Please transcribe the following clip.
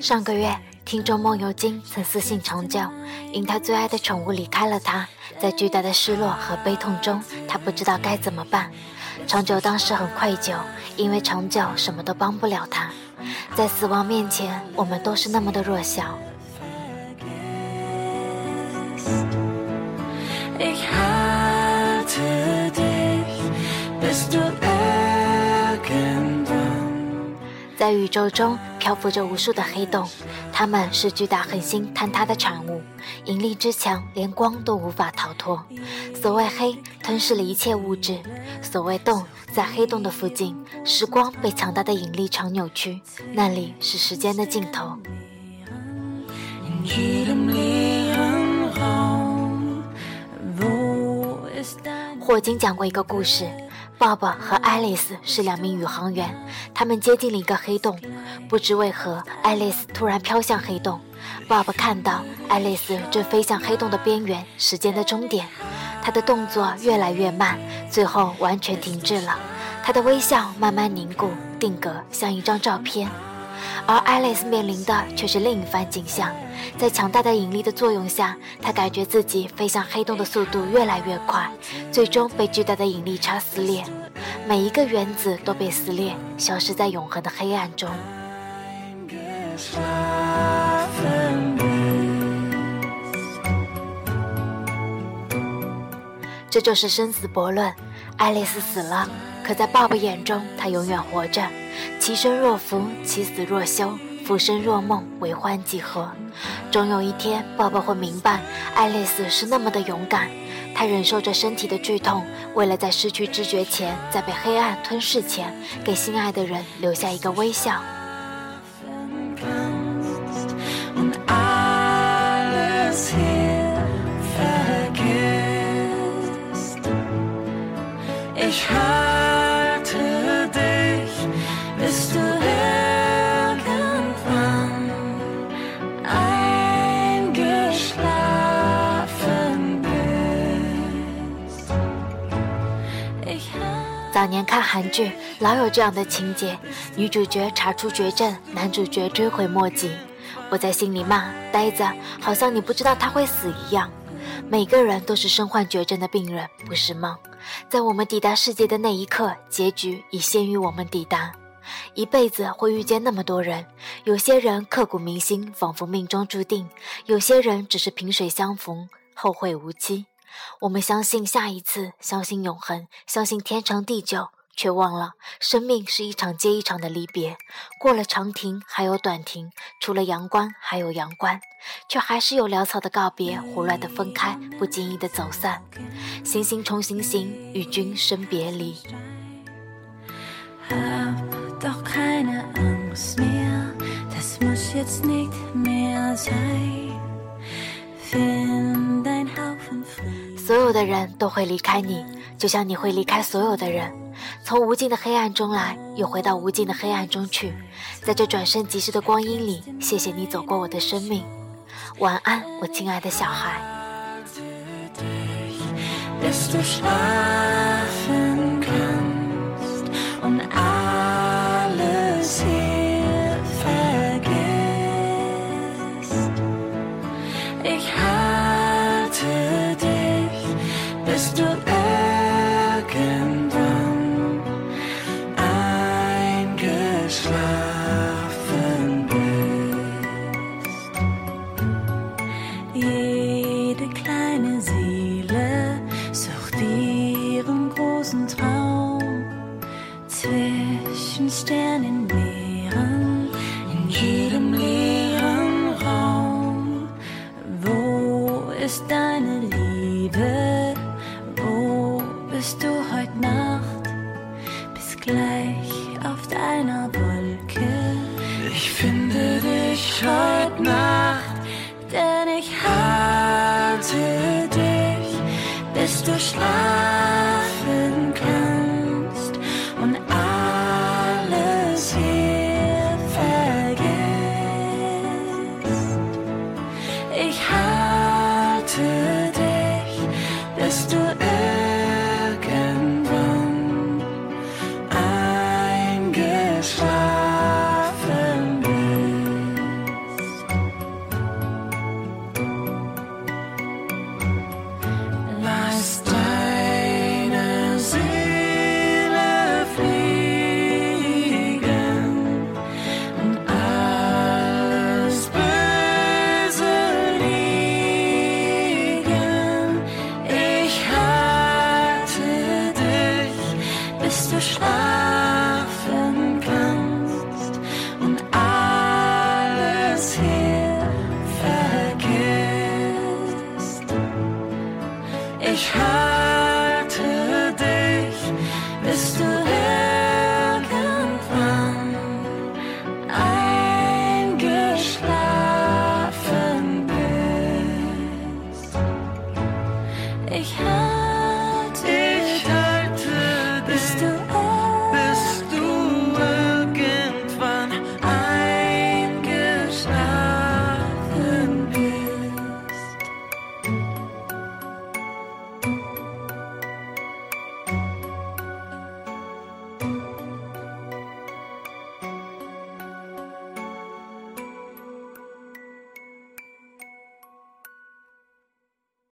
上个月，听众梦游金曾私信长久，因他最爱的宠物离开了他，在巨大的失落和悲痛中，他不知道该怎么办。长久当时很愧疚，因为长久什么都帮不了他。在死亡面前，我们都是那么的弱小。在宇宙中漂浮着无数的黑洞，它们是巨大恒星坍塌的产物，引力之强，连光都无法逃脱。所谓黑，吞噬了一切物质；所谓洞，在黑洞的附近，时光被强大的引力场扭曲，那里是时间的尽头。霍金讲过一个故事，Bob 和 Alice 是两名宇航员，他们接近了一个黑洞，不知为何，，Alice 突然飘向黑洞。Bob 看到爱丽丝正飞向黑洞的边缘，时间的终点。他的动作越来越慢，最后完全停滞了。他的微笑慢慢凝固，定格，像一张照片。而爱丽丝面临的却是另一番景象，在强大的引力的作用下，她感觉自己飞向黑洞的速度越来越快，最终被巨大的引力差撕裂，每一个原子都被撕裂，消失在永恒的黑暗中。这就是生死悖论。爱丽丝死了，可在爸爸眼中，他永远活着。其生若福，其死若休，浮生若梦，为欢几何？终有一天爸爸会明白，爱丽丝是那么的勇敢。她忍受着身体的剧痛，为了在失去知觉前，在被黑暗吞噬前，给心爱的人留下一个微笑。早年看韩剧，老有这样的情节：女主角查出绝症，男主角追悔莫及。我在心里骂呆子，好像你不知道他会死一样。每个人都是身患绝症的病人，不是吗？在我们抵达世界的那一刻，结局已先于我们抵达。一辈子会遇见那么多人，有些人刻骨铭心，仿佛命中注定；有些人只是萍水相逢，后会无期。我们相信下一次，相信永恒，相信天长地久，却忘了生命是一场接一场的离别。过了长亭，还有短亭；除了阳关，还有阳关，却还是有潦草的告别，胡乱的分开，不经意的走散。行行重行行，与君生别离。Doch keine Angst mehr, das muss jetzt nicht mehr sein. 所有的人都会离开你，就像你会离开所有的人，从无尽的黑暗中来，又回到无尽的黑暗中去。在这转瞬即逝的光阴里，谢谢你走过我的生命。晚安，我亲爱的小孩。wirst du irgendwann eingeschlafen bist. Jede kleine Seele sucht ihren großen Traum zwischen Sternen. einer Wolke. Ich finde dich heute Nacht, denn ich hatte dich, bis du schlafen kannst und alles hier vergisst. Ich hatte dich, bis du